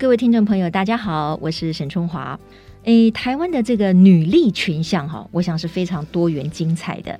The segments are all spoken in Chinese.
各位听众朋友，大家好，我是沈春华。诶，台湾的这个女力群像哈，我想是非常多元精彩的。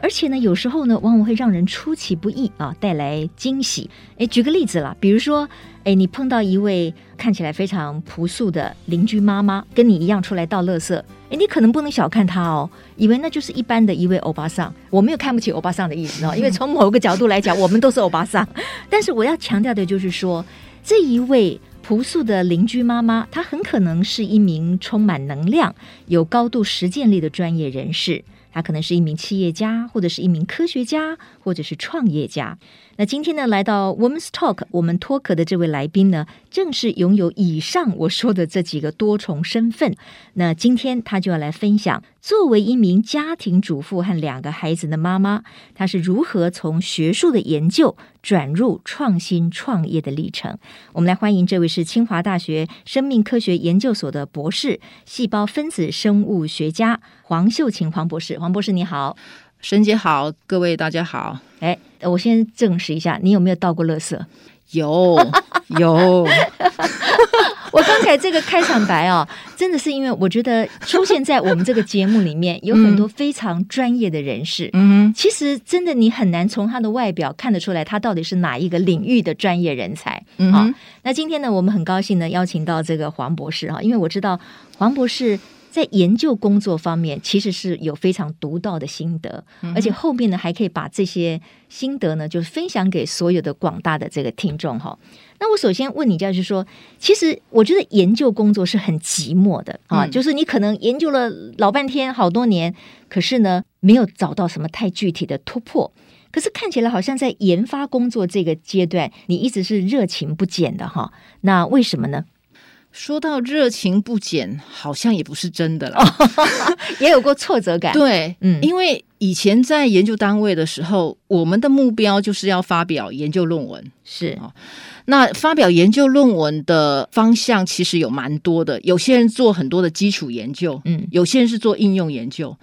而且呢，有时候呢，往往会让人出其不意啊，带来惊喜。诶，举个例子啦，比如说，诶，你碰到一位看起来非常朴素的邻居妈妈，跟你一样出来倒垃圾，诶，你可能不能小看她哦，以为那就是一般的一位欧巴桑。我没有看不起欧巴桑的意思哦，因为从某个角度来讲，我们都是欧巴桑。但是我要强调的就是说，这一位朴素的邻居妈妈，她很可能是一名充满能量、有高度实践力的专业人士。她可能是一名企业家，或者是一名科学家，或者是创业家。那今天呢，来到 Women's Talk，我们脱壳的这位来宾呢，正是拥有以上我说的这几个多重身份。那今天他就要来分享，作为一名家庭主妇和两个孩子的妈妈，她是如何从学术的研究转入创新创业的历程。我们来欢迎这位是清华大学生命科学研究所的博士，细胞分子生物学家黄秀琴黄博士。黄博士你好。沈姐好，各位大家好。哎，我先证实一下，你有没有倒过垃圾？有有。我刚才这个开场白哦，真的是因为我觉得出现在我们这个节目里面有很多非常专业的人士。嗯，其实真的你很难从他的外表看得出来，他到底是哪一个领域的专业人才。嗯，好，那今天呢，我们很高兴呢邀请到这个黄博士哈，因为我知道黄博士。在研究工作方面，其实是有非常独到的心得，嗯、而且后面呢还可以把这些心得呢，就是分享给所有的广大的这个听众哈。那我首先问你，就是说，其实我觉得研究工作是很寂寞的啊，嗯、就是你可能研究了老半天好多年，可是呢没有找到什么太具体的突破。可是看起来好像在研发工作这个阶段，你一直是热情不减的哈。那为什么呢？说到热情不减，好像也不是真的了，也有过挫折感。对，嗯，因为以前在研究单位的时候，我们的目标就是要发表研究论文，是。那发表研究论文的方向其实有蛮多的，有些人做很多的基础研究，嗯，有些人是做应用研究。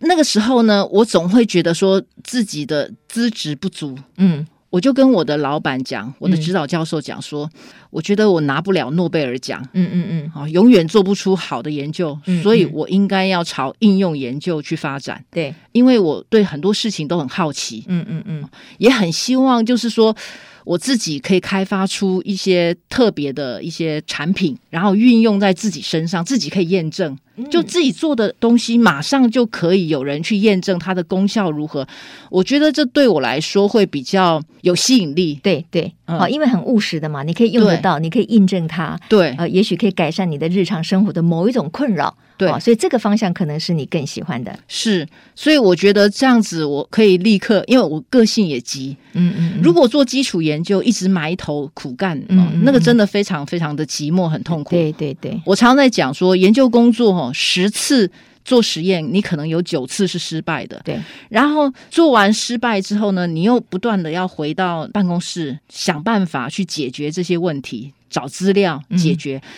那个时候呢，我总会觉得说自己的资质不足，嗯。我就跟我的老板讲，我的指导教授讲说，嗯、我觉得我拿不了诺贝尔奖，嗯嗯嗯，啊，永远做不出好的研究，嗯嗯，所以我应该要朝应用研究去发展。对，因为我对很多事情都很好奇，嗯嗯嗯，也很希望就是说。我自己可以开发出一些特别的一些产品，然后运用在自己身上，自己可以验证，就自己做的东西马上就可以有人去验证它的功效如何。我觉得这对我来说会比较有吸引力。对对，好，因为很务实的嘛，你可以用得到，你可以印证它。对，呃，也许可以改善你的日常生活的某一种困扰。对，所以这个方向可能是你更喜欢的。是，所以我觉得这样子我可以立刻，因为我个性也急。嗯嗯，如果做基础研究一直埋头苦干，嗯，那个真的非常非常的寂寞，很痛苦。对对对，我常常在讲说，研究工作哈，十次做实验，你可能有九次是失败的。对，然后做完失败之后呢，你又不断的要回到办公室想办法去解决这些问题，找资料解决。嗯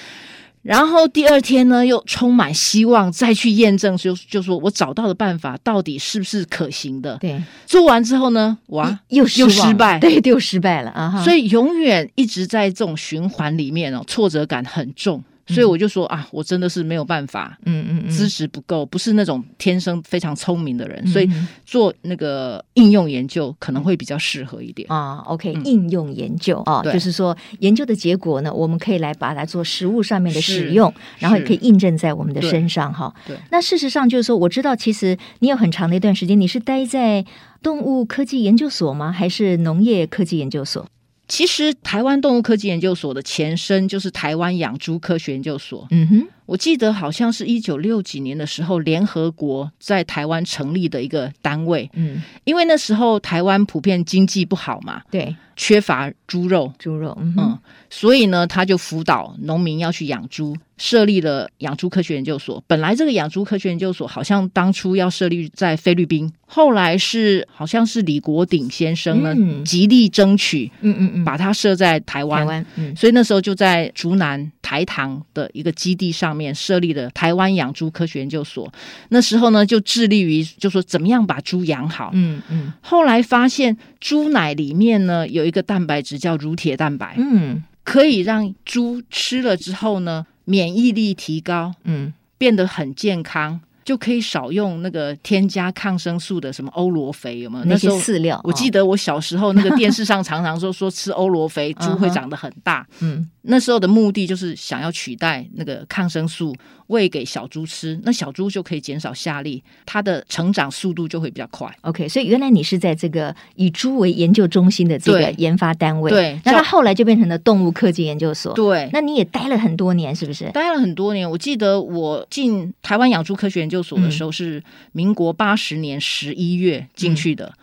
然后第二天呢，又充满希望，再去验证，就就说我找到的办法到底是不是可行的？对，做完之后呢，哇，又又失败，对，又失败了啊！所以永远一直在这种循环里面哦，挫折感很重。所以我就说啊，我真的是没有办法，嗯嗯，知识不够，不是那种天生非常聪明的人，所以做那个应用研究可能会比较适合一点啊。OK，应用研究啊，就是说研究的结果呢，我们可以来把它做实物上面的使用，然后也可以印证在我们的身上哈。对，那事实上就是说，我知道其实你有很长的一段时间，你是待在动物科技研究所吗？还是农业科技研究所？其实，台湾动物科技研究所的前身就是台湾养猪科学研究所。嗯哼，我记得好像是一九六几年的时候，联合国在台湾成立的一个单位。嗯，因为那时候台湾普遍经济不好嘛，对，缺乏猪肉，猪肉，嗯，嗯，所以呢，他就辅导农民要去养猪。设立了养猪科学研究所。本来这个养猪科学研究所好像当初要设立在菲律宾，后来是好像是李国鼎先生呢极力争取，嗯嗯嗯，把它设在台湾。台湾，嗯，所以那时候就在竹南台糖的一个基地上面设立了台湾养猪科学研究所。那时候呢，就致力于就说怎么样把猪养好。嗯嗯。后来发现猪奶里面呢有一个蛋白质叫乳铁蛋白。嗯。可以让猪吃了之后呢，免疫力提高，嗯，变得很健康。就可以少用那个添加抗生素的什么欧罗肥，有没有？那些饲料，我记得我小时候那个电视上常常说说吃欧罗肥 猪会长得很大。嗯，那时候的目的就是想要取代那个抗生素喂给小猪吃，那小猪就可以减少下痢，它的成长速度就会比较快。OK，所以原来你是在这个以猪为研究中心的这个研发单位，对，那它后来就变成了动物科技研究所。对，那你也待了很多年，是不是？待了很多年，我记得我进台湾养猪科学研究。研究所的时候是民国八十年十一月进去的，嗯、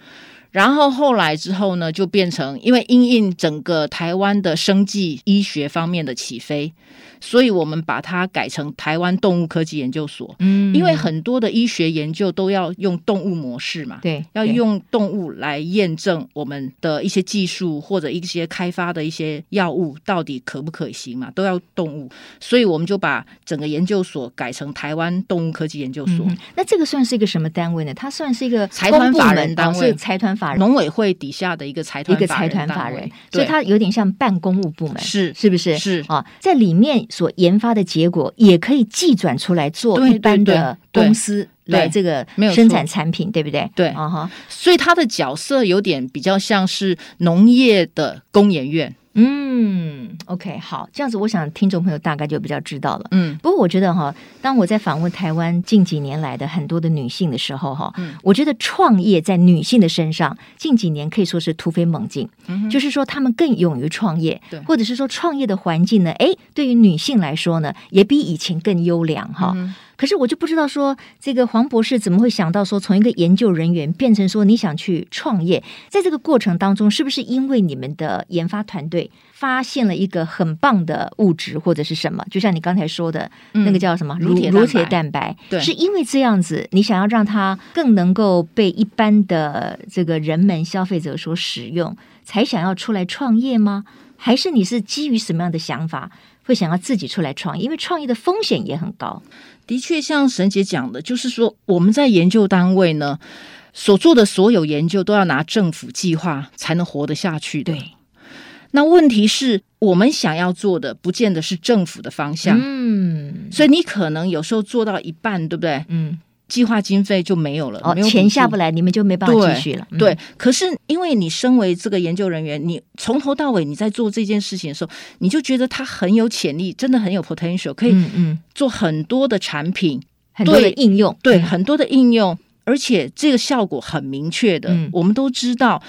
然后后来之后呢，就变成因为因应整个台湾的生技医学方面的起飞。所以我们把它改成台湾动物科技研究所，嗯，因为很多的医学研究都要用动物模式嘛，对，要用动物来验证我们的一些技术或者一些开发的一些药物到底可不可行嘛，都要动物，所以我们就把整个研究所改成台湾动物科技研究所。嗯、那这个算是一个什么单位呢？它算是一个财团法人单位，哦、财团法人，农委会底下的一个财团一个财团法人，所以它有点像办公务部门，是是不是？是啊，在里面。所研发的结果也可以寄转出来做一般的公司来这个生产产品，对不对？对啊哈，所以他的角色有点比较像是农业的工研院。嗯，OK，好，这样子，我想听众朋友大概就比较知道了。嗯，不过我觉得哈，当我在访问台湾近几年来的很多的女性的时候哈，嗯，我觉得创业在女性的身上近几年可以说是突飞猛进，嗯，就是说她们更勇于创业，对，或者是说创业的环境呢，哎，对于女性来说呢，也比以前更优良哈。嗯可是我就不知道说，这个黄博士怎么会想到说，从一个研究人员变成说你想去创业，在这个过程当中，是不是因为你们的研发团队发现了一个很棒的物质或者是什么？就像你刚才说的，那个叫什么乳乳铁蛋白，对，是因为这样子，你想要让它更能够被一般的这个人们消费者所使用，才想要出来创业吗？还是你是基于什么样的想法，会想要自己出来创业？因为创业的风险也很高。的确，像沈姐讲的，就是说我们在研究单位呢，所做的所有研究都要拿政府计划才能活得下去的。对，那问题是我们想要做的，不见得是政府的方向。嗯，所以你可能有时候做到一半，对不对？嗯。计划经费就没有了，哦，钱下不来，你们就没办法继续了。对，对，可是因为你身为这个研究人员，你从头到尾你在做这件事情的时候，你就觉得它很有潜力，真的很有 potential，可以做很多的产品，很多的应用，对，很多的应用，而且这个效果很明确的，我们都知道。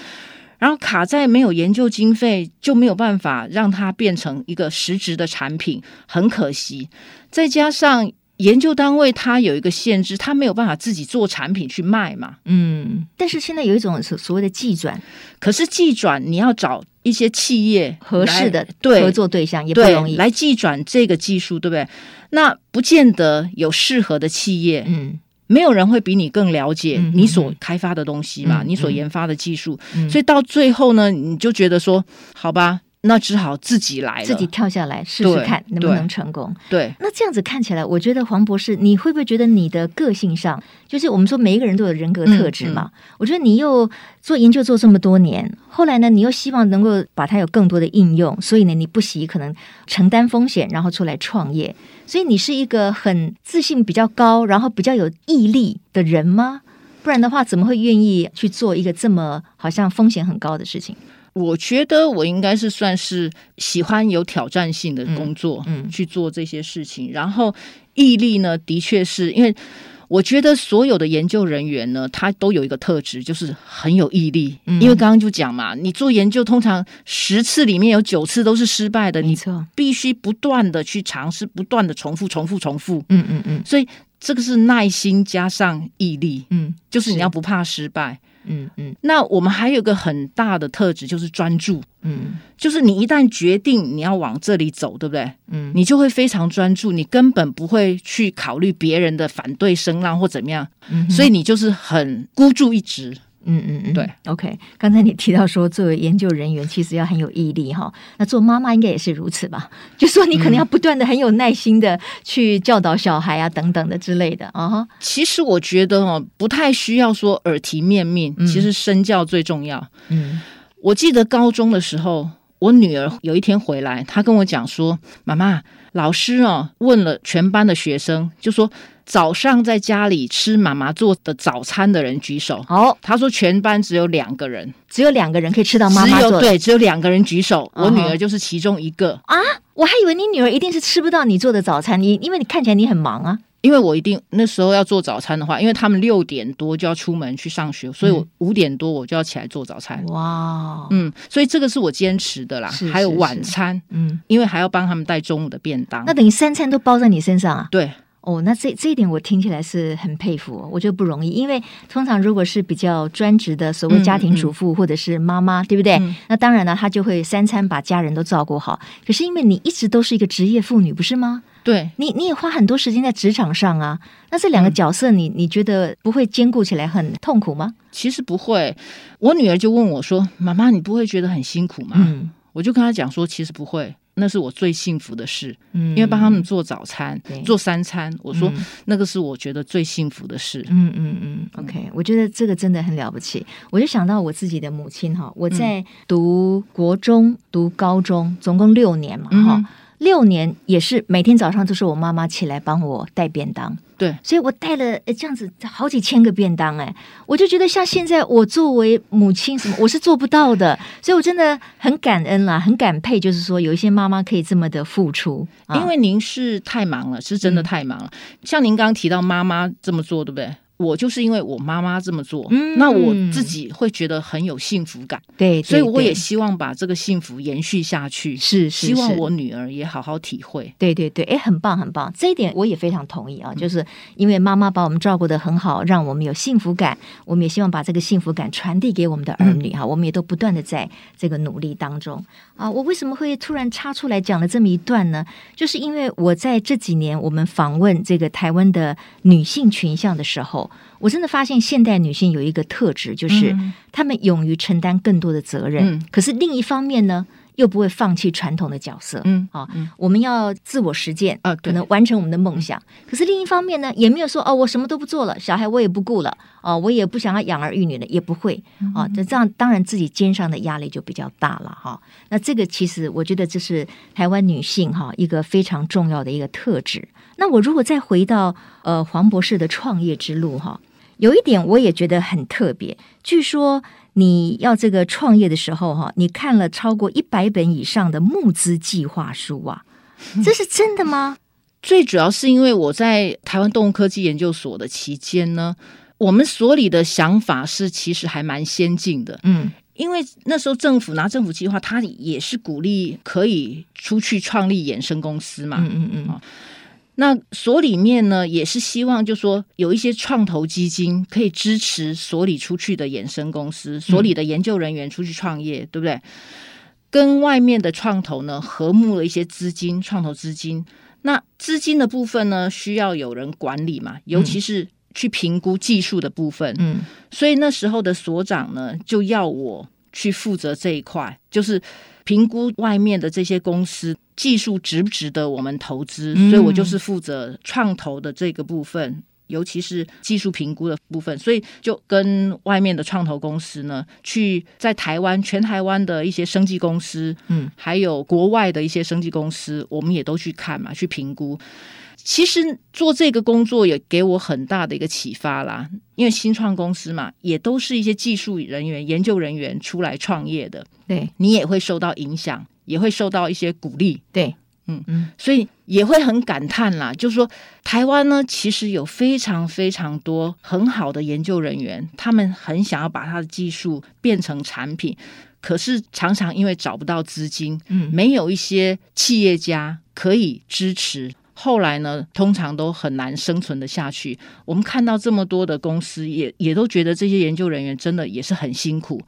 然后卡在没有研究经费，就没有办法让它变成一个实质的产品，很可惜。再加上。研究单位它有一个限制，它没有办法自己做产品去卖嘛。嗯，但是现在有一种所所谓的技转，可是技转你要找一些企业合适的合作对象也不容易来技转这个技术，对不对？那不见得有适合的企业。嗯，没有人会比你更了解你所开发的东西嘛，嗯、你所研发的技术。嗯、所以到最后呢，你就觉得说，好吧。那只好自己来了，自己跳下来试试看能不能成功。对，对，那这样子看起来，我觉得黄博士，你会不会觉得你的个性上，就是我们说每一个人都有人格特质嘛？嗯嗯、我觉得你又做研究做这么多年，后来呢，你又希望能够把它有更多的应用，所以呢，你不惜可能承担风险，然后出来创业。所以你是一个很自信比较高，然后比较有毅力的人吗？不然的话，怎么会愿意去做一个这么好像风险很高的事情？我觉得我应该是算是喜欢有挑战性的工作，嗯，去做这些事情。然后毅力呢，的确是因为我觉得所有的研究人员呢，他都有一个特质，就是很有毅力。因为刚刚就讲嘛，你做研究通常十次里面有九次都是失败的，你必须不断的去尝试，不断的重复、重复、重复。嗯嗯嗯，所以这个是耐心加上毅力，嗯，就是你要不怕失败。嗯嗯，那我们还有个很大的特质就是专注，嗯，就是你一旦决定你要往这里走，对不对？嗯，你就会非常专注，你根本不会去考虑别人的反对声浪或怎么样，嗯，所以你就是很孤注一掷。嗯嗯嗯，对，OK。刚才你提到说，作为研究人员，其实要很有毅力哈。那做妈妈应该也是如此吧？就说你可能要不断的很有耐心的去教导小孩啊，等等的之类的啊。哈，其实我觉得哦，不太需要说耳提面命，其实身教最重要。嗯，我记得高中的时候，我女儿有一天回来，她跟我讲说：“妈妈，老师哦问了全班的学生，就说早上在家里吃妈妈做的早餐的人举手。哦，他说全班只有两个人，只有两个人可以吃到妈妈做的。对，只有两个人举手，我女儿就是其中一个啊。我还以为你女儿一定是吃不到你做的早餐，你因为你看起来你很忙啊。”因为我一定那时候要做早餐的话，因为他们六点多就要出门去上学，所以我五点多我就要起来做早餐。哇，嗯，所以这个是我坚持的啦。是是是，还有晚餐，嗯，因为还要帮他们带中午的便当。那等于三餐都包在你身上啊？对。哦，那这这一点我听起来是很佩服哦，我觉得不容易，因为通常如果是比较专职的所谓家庭主妇或者是妈妈，嗯嗯、对不对？嗯、那当然了，她就会三餐把家人都照顾好。可是因为你一直都是一个职业妇女，不是吗？对，你你也花很多时间在职场上啊。那这两个角色你，你觉得不会兼顾起来很痛苦吗？其实不会。我女儿就问我说：“妈妈，你不会觉得很辛苦吗？”嗯，我就跟她讲说：“其实不会。”那是我最幸福的事，嗯，因为帮他们做早餐，做三餐，我说那个是我觉得最幸福的事，嗯嗯嗯。OK，我觉得这个真的很了不起。我就想到我自己的母亲哈，我在读国中、读高中，总共六年嘛，哈、嗯。六年也是每天早上都是我妈妈起来帮我带便当，对，所以我带了这样子好几千个便当，哎，我就觉得像现在我作为母亲什么我是做不到的，所以我真的很感恩啦，很感佩，就是说有一些妈妈可以这么的付出，因为您是太忙了，是真的太忙了。嗯、像您刚刚提到妈妈这么做，对不对？我就是因为我妈妈这么做，嗯、那我自己会觉得很有幸福感，对，对，所以我也希望把这个幸福延续下去，是，希望我女儿也好好体会，对对对，哎，很棒很棒，这一点我也非常同意啊，就是因为妈妈把我们照顾得很好，让我们有幸福感，我们也希望把这个幸福感传递给我们的儿女哈，嗯、我们也都不断的在这个努力当中啊。我为什么会突然插出来讲了这么一段呢？就是因为我在这几年我们访问这个台湾的女性群像的时候。我真的发现现代女性有一个特质，就是她们勇于承担更多的责任。嗯、可是另一方面呢，又不会放弃传统的角色。嗯，啊，我们要自我实践啊，可能完成我们的梦想。嗯、可是另一方面呢，也没有说哦，我什么都不做了，小孩我也不顾了，哦，我也不想要养儿育女了，也不会。啊，这这样当然自己肩上的压力就比较大了哈。那这个其实我觉得这是台湾女性哈一个非常重要的一个特质。那我如果再回到呃黄博士的创业之路哈。有一点我也觉得很特别，据说你要这个创业的时候，哈，你看了超过一百本以上的募资计划书啊，这是真的吗？最主要是因为我在台湾动物科技研究所的期间呢，我们所里的想法是其实还蛮先进的，嗯，因为那时候政府拿政府计划，他也是鼓励可以出去创立衍生公司嘛，嗯嗯嗯。那所里面呢，也是希望就说有一些创投基金可以支持所里出去的衍生公司，所里的研究人员出去创业，嗯、对不对？跟外面的创投呢合募了一些资金，创投资金。那资金的部分呢，需要有人管理嘛，尤其是去评估技术的部分。嗯，所以那时候的所长呢，就要我去负责这一块，就是。评估外面的这些公司技术值不值得我们投资，所以我就是负责创投的这个部分，尤其是技术评估的部分。所以就跟外面的创投公司呢，去在台湾、全台湾的一些生技公司，嗯，还有国外的一些生技公司，我们也都去看嘛，去评估。其实做这个工作也给我很大的一个启发啦，因为新创公司嘛，也都是一些技术人员、研究人员出来创业的，对，你也会受到影响，也会受到一些鼓励，对，嗯嗯，所以也会很感叹啦，就是说台湾呢，其实有非常非常多很好的研究人员，他们很想要把他的技术变成产品，可是常常因为找不到资金，嗯，没有一些企业家可以支持。后来呢，通常都很难生存的下去。我们看到这么多的公司也，也也都觉得这些研究人员真的也是很辛苦，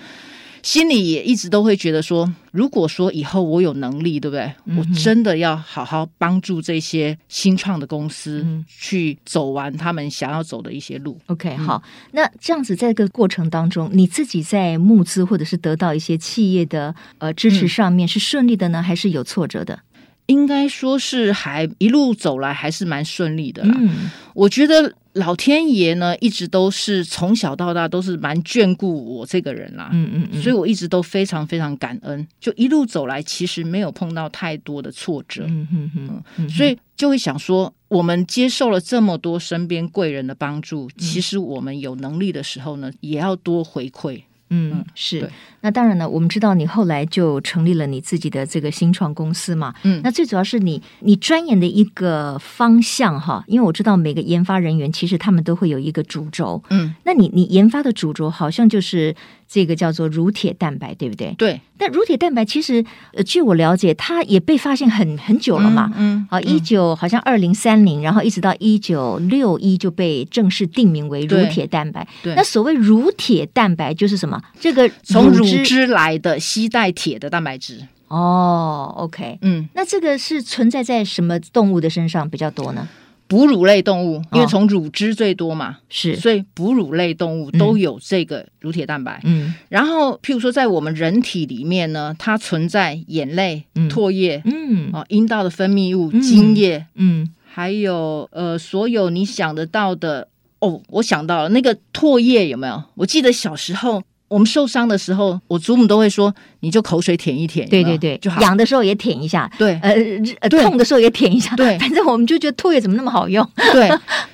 心里也一直都会觉得说，如果说以后我有能力，对不对？嗯、我真的要好好帮助这些新创的公司去走完他们想要走的一些路。OK，、嗯、好，那这样子在这个过程当中，你自己在募资或者是得到一些企业的呃支持上面是顺利的呢，嗯、还是有挫折的？应该说是还一路走来还是蛮顺利的啦。嗯，我觉得老天爷呢，一直都是从小到大都是蛮眷顾我这个人啦。嗯嗯嗯，所以我一直都非常非常感恩。就一路走来，其实没有碰到太多的挫折。嗯嗯嗯，嗯，所以就会想说，我们接受了这么多身边贵人的帮助，其实我们有能力的时候呢，也要多回馈。嗯，是。那当然呢，我们知道你后来就成立了你自己的这个新创公司嘛。嗯，那最主要是你你钻研的一个方向哈，因为我知道每个研发人员其实他们都会有一个主轴。嗯，那你你研发的主轴好像就是这个叫做乳铁蛋白，对不对？对。但乳铁蛋白其实，呃，据我了解，它也被发现很很久了嘛。嗯。啊、嗯，一九好像二零三零，然后一直到一九六一就被正式定名为乳铁蛋白。对。那所谓乳铁蛋白就是什么？这个从乳乳汁来的吸带铁的蛋白质哦，OK，嗯，那这个是存在在什么动物的身上比较多呢？哺乳类动物，因为从乳汁最多嘛，是、哦，所以哺乳类动物都有这个乳铁蛋白。嗯，然后譬如说在我们人体里面呢，它存在眼泪、唾液，嗯，啊，阴道的分泌物、精液，嗯，还有呃，所有你想得到的。哦，我想到了那个唾液有没有？我记得小时候。我们受伤的时候，我祖母都会说：“你就口水舔一舔，对对对，就好。痒的时候也舔一下，对，呃，痛的时候也舔一下，对。反正我们就觉得唾液怎么那么好用，对。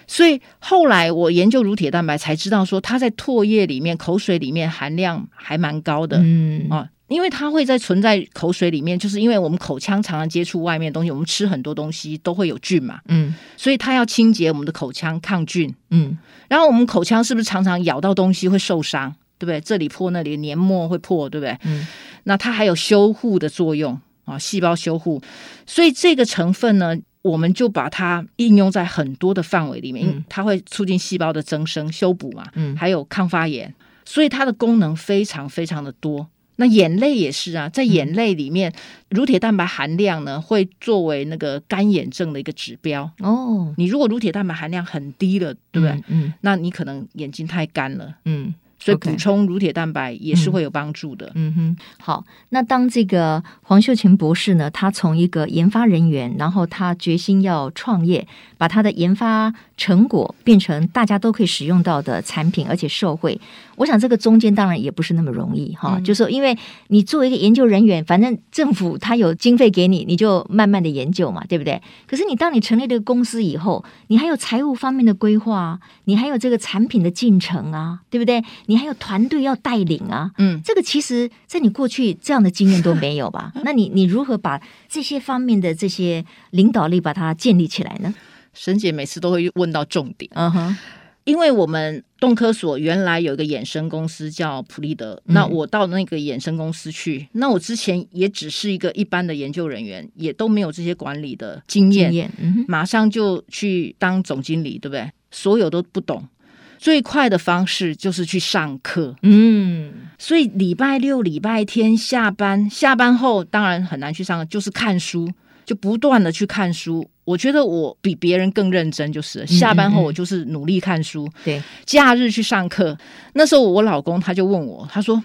所以后来我研究乳铁蛋白，才知道说它在唾液里面、口水里面含量还蛮高的，嗯啊，因为它会在存在口水里面，就是因为我们口腔常常接触外面东西，我们吃很多东西都会有菌嘛，嗯，所以它要清洁我们的口腔抗菌，嗯。然后我们口腔是不是常常咬到东西会受伤？对不对？这里破那里黏膜会破，对不对？嗯，那它还有修护的作用啊，细胞修护。所以这个成分呢，我们就把它应用在很多的范围里面，嗯，它会促进细胞的增生、修补嘛，嗯，还有抗发炎，所以它的功能非常非常的多。那眼泪也是啊，在眼泪里面，嗯，乳铁蛋白含量呢，会作为那个干眼症的一个指标哦。你如果乳铁蛋白含量很低了，对不对？嗯，嗯，那你可能眼睛太干了，嗯。所以补充乳铁蛋白也是会有帮助的。Okay. 嗯哼，好。那当这个黄秀琴博士呢，他从一个研发人员，然后他决心要创业，把它的研发成果变成大家都可以使用到的产品，而且受惠。我想这个中间当然也不是那么容易哈，嗯、就是说因为你作为一个研究人员，反正政府他有经费给你，你就慢慢的研究嘛，对不对？可是你当你成立这个公司以后，你还有财务方面的规划，你还有这个产品的进程啊，对不对？你还有团队要带领啊，嗯，这个其实，在你过去这样的经验都没有吧？那你你如何把这些方面的这些领导力把它建立起来呢？沈姐每次都会问到重点，嗯哼，因为我们动科所原来有一个衍生公司叫普利德，嗯，那我到那个衍生公司去，那我之前也只是一个一般的研究人员，也都没有这些管理的经验，经验，嗯，马上就去当总经理，对不对？所有都不懂。最快的方式就是去上课，嗯，所以礼拜六、礼拜天下班，下班后当然很难去上课，就是看书，就不断的去看书。我觉得我比别人更认真，就是下班后我就是努力看书。嗯嗯嗯对，假日去上课。那时候我老公他就问我，他说：“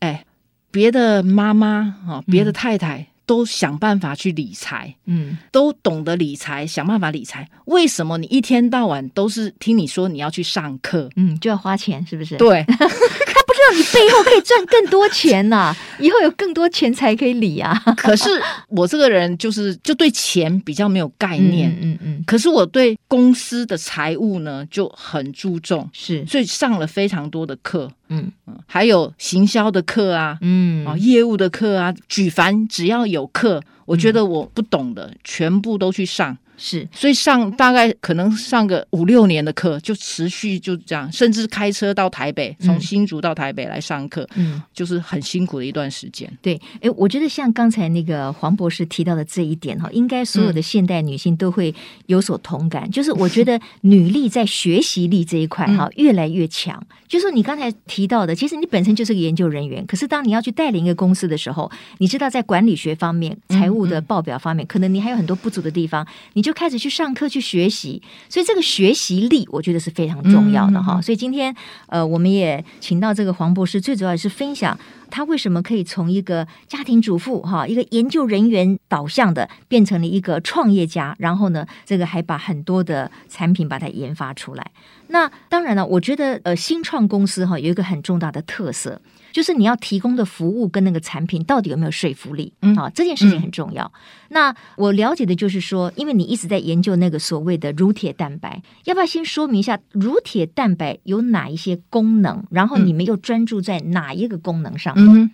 哎，别的妈妈啊，别的太太。嗯”都想办法去理财，嗯，都懂得理财，想办法理财。为什么你一天到晚都是听你说你要去上课，嗯，就要花钱，是不是？对。让你背后可以赚更多钱呐、啊，以后有更多钱财可以理啊。可是我这个人就是就对钱比较没有概念，嗯嗯，嗯。可是我对公司的财务呢就很注重，是，所以上了非常多的课，嗯嗯，还有行销的课啊，嗯啊，业务的课啊，举凡只要有课，我觉得我不懂的，全部都去上。是，所以上大概可能上个五六年的课，就持续就这样，甚至开车到台北，从新竹到台北来上课，嗯，就是很辛苦的一段时间。对，哎，我觉得像刚才那个黄博士提到的这一点哈，应该所有的现代女性都会有所同感，嗯、就是我觉得女力在学习力这一块哈越来越强。嗯、就是你刚才提到的，其实你本身就是个研究人员，可是当你要去带领一个公司的时候，你知道在管理学方面、财务的报表方面，可能你还有很多不足的地方，你。就开始去上课去学习，所以这个学习力我觉得是非常重要的哈。嗯、所以今天呃，我们也请到这个黄博士，最主要是分享他为什么可以从一个家庭主妇哈，一个研究人员导向的，变成了一个创业家，然后呢，这个还把很多的产品把它研发出来。那当然了，我觉得呃，新创公司哈有一个很重大的特色，就是你要提供的服务跟那个产品到底有没有说服力，嗯，啊，这件事情很重要。嗯、那我了解的就是说，因为你一直在研究那个所谓的乳铁蛋白，要不要先说明一下乳铁蛋白有哪一些功能？然后你们又专注在哪一个功能上？嗯，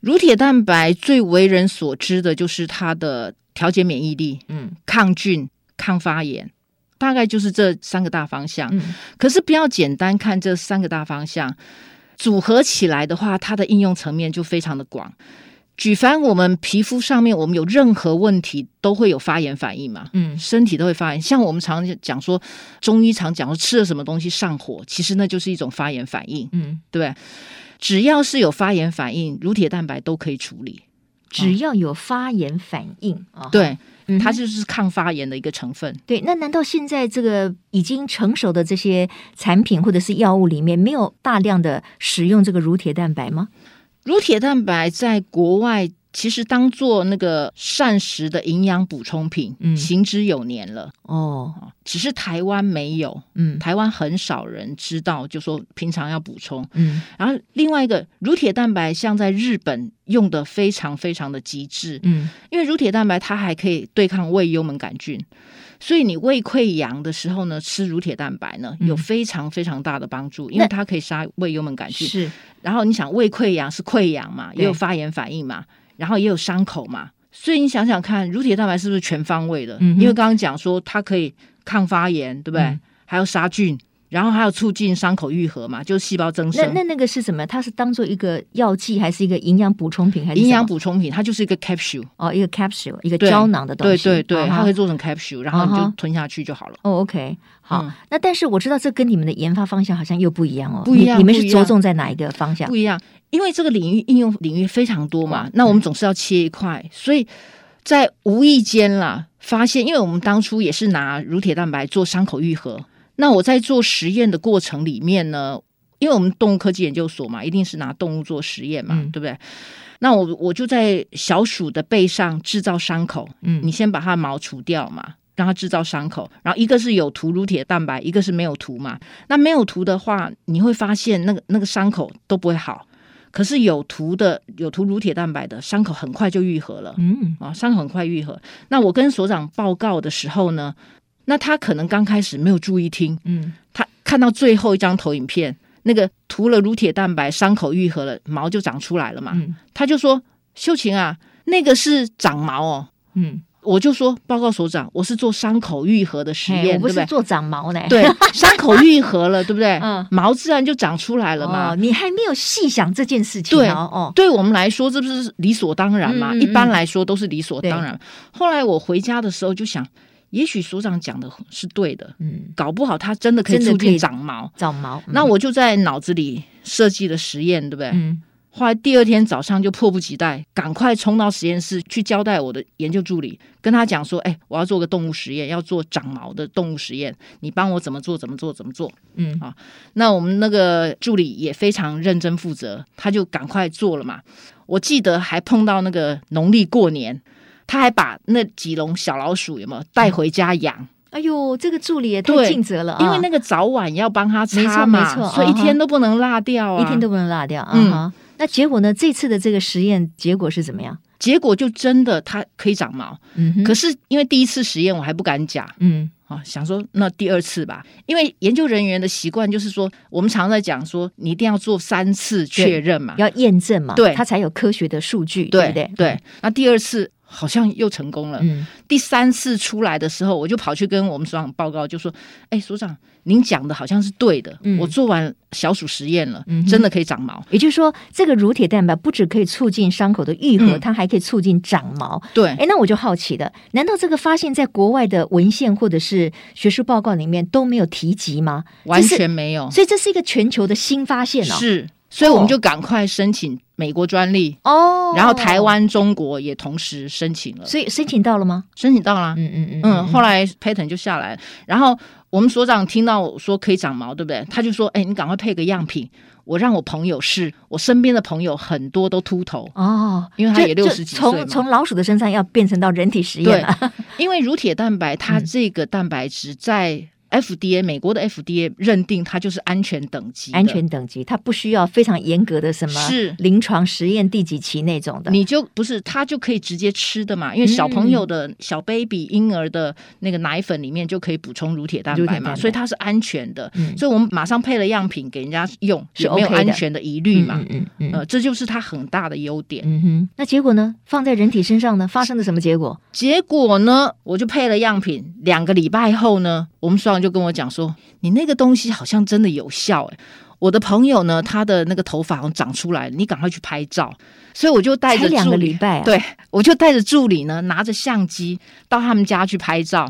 乳铁蛋白最为人所知的就是它的调节免疫力，嗯，抗菌、抗发炎。大概就是这三个大方向，嗯，可是不要简单看这三个大方向，组合起来的话，它的应用层面就非常的广。举凡我们皮肤上面，我们有任何问题，都会有发炎反应嘛，嗯，身体都会发炎。像我们常讲说，中医常讲说吃了什么东西上火，其实那就是一种发炎反应，嗯，对，只要是有发炎反应，乳铁蛋白都可以处理。只要有发炎反应啊，对。它就是抗发炎的一个成分。嗯。对，那难道现在这个已经成熟的这些产品或者是药物里面，没有大量的使用这个乳铁蛋白吗？乳铁蛋白在国外。其实当做那个膳食的营养补充品，嗯，行之有年了哦。只是台湾没有，嗯，台湾很少人知道，就说平常要补充，嗯。然后另外一个乳铁蛋白，像在日本用的非常非常的极致，嗯，因为乳铁蛋白它还可以对抗胃幽门杆菌，所以你胃溃疡的时候呢，吃乳铁蛋白呢，有非常非常大的帮助，因为它可以杀胃幽门杆菌。是。然后你想胃溃疡是溃疡嘛，也有发炎反应嘛。然后也有伤口嘛，所以你想想看，乳铁蛋白是不是全方位的？嗯、因为刚刚讲说它可以抗发炎，对不对？嗯、还有杀菌，然后还有促进伤口愈合嘛，就是细胞增生。那那那个是什么？它是当做一个药剂，还是一个营养补充品？还是营养补充品？它就是一个 capsule 哦，一个 capsule，一个胶囊的东西。对对对，它会做成 capsule，然后你就吞下去就好了。哦，OK。好，嗯、那但是我知道这跟你们的研发方向好像又不一样哦，不一样。你，你们是着重在哪一个方向？不一样，因为这个领域应用领域非常多嘛，那我们总是要切一块，嗯、所以在无意间啦发现，因为我们当初也是拿乳铁蛋白做伤口愈合，那我在做实验的过程里面呢，因为我们动物科技研究所嘛，一定是拿动物做实验嘛，嗯、对不对？那我我就在小鼠的背上制造伤口，嗯，你先把它毛除掉嘛。让它制造伤口，然后一个是有涂乳铁蛋白，一个是没有涂嘛。那没有涂的话，你会发现那个那个伤口都不会好。可是有涂的，有涂乳铁蛋白的伤口很快就愈合了。嗯啊，伤口很快愈合。那我跟所长报告的时候呢，那他可能刚开始没有注意听。嗯，他看到最后一张投影片，那个涂了乳铁蛋白，伤口愈合了，毛就长出来了嘛。嗯，他就说：“秀琴啊，那个是长毛哦。”嗯。我就说，报告所长，我是做伤口愈合的实验，我不是做长毛呢。对，伤口愈合了，对不对？嗯，毛自然就长出来了嘛。哦，你还没有细想这件事情。对哦，对我们来说，这不是理所当然嘛？一般来说都是理所当然。后来我回家的时候就想，也许所长讲的是对的，嗯，搞不好他真的可以促进长毛，长毛。那我就在脑子里设计了实验，对不对？嗯。后来第二天早上就迫不及待，赶快冲到实验室去交代我的研究助理，跟他讲说：“哎，我要做个动物实验，要做长毛的动物实验，你帮我怎么做？怎么做？怎么做？”嗯，啊，那我们那个助理也非常认真负责，他就赶快做了嘛。我记得还碰到那个农历过年，他还把那几笼小老鼠有没有带回家养？哎呦，这个助理也太尽责了啊！因为那个早晚要帮他擦嘛，没错，没错，所以一天都不能落掉啊，一天都不能落掉。嗯。那结果呢？这次的这个实验结果是怎么样？结果就真的它可以长毛。嗯，可是因为第一次实验我还不敢讲。嗯，啊，想说那第二次吧，因为研究人员的习惯就是说，我们常在讲说，你一定要做三次确认嘛，要验证嘛，对，它才有科学的数据，对不对？对。那第二次。好像又成功了。嗯，第三次出来的时候，我就跑去跟我们所长报告，就说：“哎，所长，您讲的好像是对的。嗯，我做完小鼠实验了，嗯，真的可以长毛。也就是说，这个乳铁蛋白不只可以促进伤口的愈合，嗯，它还可以促进长毛。对，哎，那我就好奇了，难道这个发现在国外的文献或者是学术报告里面都没有提及吗？完全没有。所以这是一个全球的新发现哦。是。所以我们就赶快申请美国专利哦，然后台湾、中国也同时申请了。所以申请到了吗？申请到了，嗯嗯嗯嗯。后来 patent 就下来，然后我们所长听到我说可以长毛，对不对？他就说：“哎、欸，你赶快配个样品，我让我朋友试。我身边的朋友很多都秃头哦，因为他也六十几岁。从从老鼠的身上要变成到人体实验了，因为乳铁蛋白它这个蛋白质在。” FDA 美国的 FDA 认定它就是安全等级，安全等级，它不需要非常严格的什么是临床实验第几期那种的，你就不是它就可以直接吃的嘛？因为小朋友的小 baby 婴儿的那个奶粉里面就可以补充乳铁蛋白嘛，所以它是安全的。嗯、所以我们马上配了样品给人家用，是没有安全的疑虑嘛？嗯嗯，嗯，呃，这就是它很大的优点。嗯哼，那结果呢？放在人体身上呢？发生了什么结果？结果呢？我就配了样品，两个礼拜后呢，我们双就跟我讲说，你那个东西好像真的有效哎！我的朋友呢，他的那个头发好像长出来了，你赶快去拍照。所以我就带着两个礼拜，对，我就带着助理呢，拿着相机到他们家去拍照。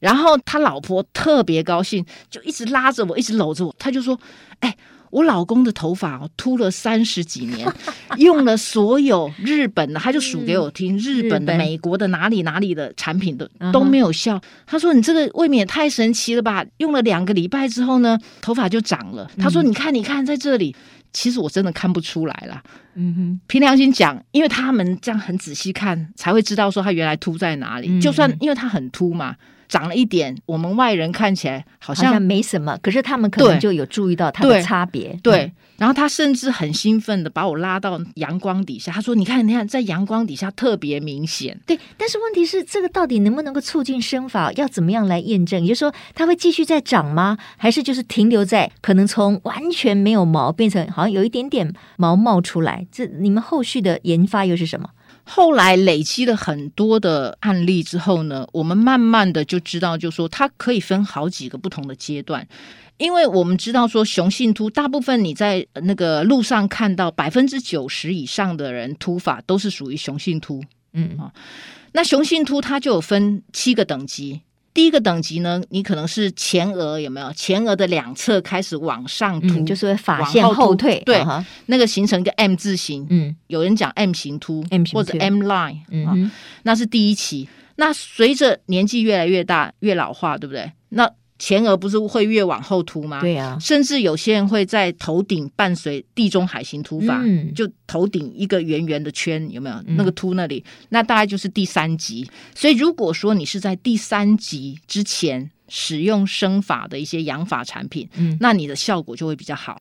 然后他老婆特别高兴，就一直拉着我，一直搂着我。他就说：“哎。”我老公的头发哦，秃了三十几年，用了所有日本的，他就数给我听，日本的、美国的哪里哪里的产品的都没有效。他说：“你这个未免也太神奇了吧？用了两个礼拜之后呢，头发就长了。”他说：“你看，你看，在这里，其实我真的看不出来了。”嗯哼，凭良心讲，因为他们这样很仔细看，才会知道说他原来秃在哪里。就算因为他很秃嘛。长了一点，我们外人看起来好像，没什么，可是他们可能就有注意到它的差别。对，对嗯、然后他甚至很兴奋的把我拉到阳光底下，他说：“你看，你看，在阳光底下特别明显。”对，但是问题是，这个到底能不能够促进生发？要怎么样来验证？也就是说，它会继续在长吗？还是就是停留在可能从完全没有毛变成好像有一点点毛冒出来？这你们后续的研发又是什么？后来累积了很多的案例之后呢，我们慢慢的就知道，就说它可以分好几个不同的阶段，因为我们知道说雄性秃，大部分你在那个路上看到百分之九十以上的人秃发都是属于雄性秃，嗯。啊，那雄性秃它就有分七个等级。第一个等级呢，你可能是前额有没有？前额的两侧开始往上凸，嗯、就是发线后退，对，啊、那个形成一个 M 字形。嗯，有人讲 M 型凸，M 型或者 M line，嗯、啊，那是第一期。那随着年纪越来越大，越老化，对不对？那前额不是会越往后凸吗？对呀、啊，甚至有些人会在头顶伴随地中海型秃发，嗯、就头顶一个圆圆的圈，有没有？嗯、那个凸那里，那大概就是第三级。所以如果说你是在第三级之前使用生发的一些养发产品，嗯，那你的效果就会比较好。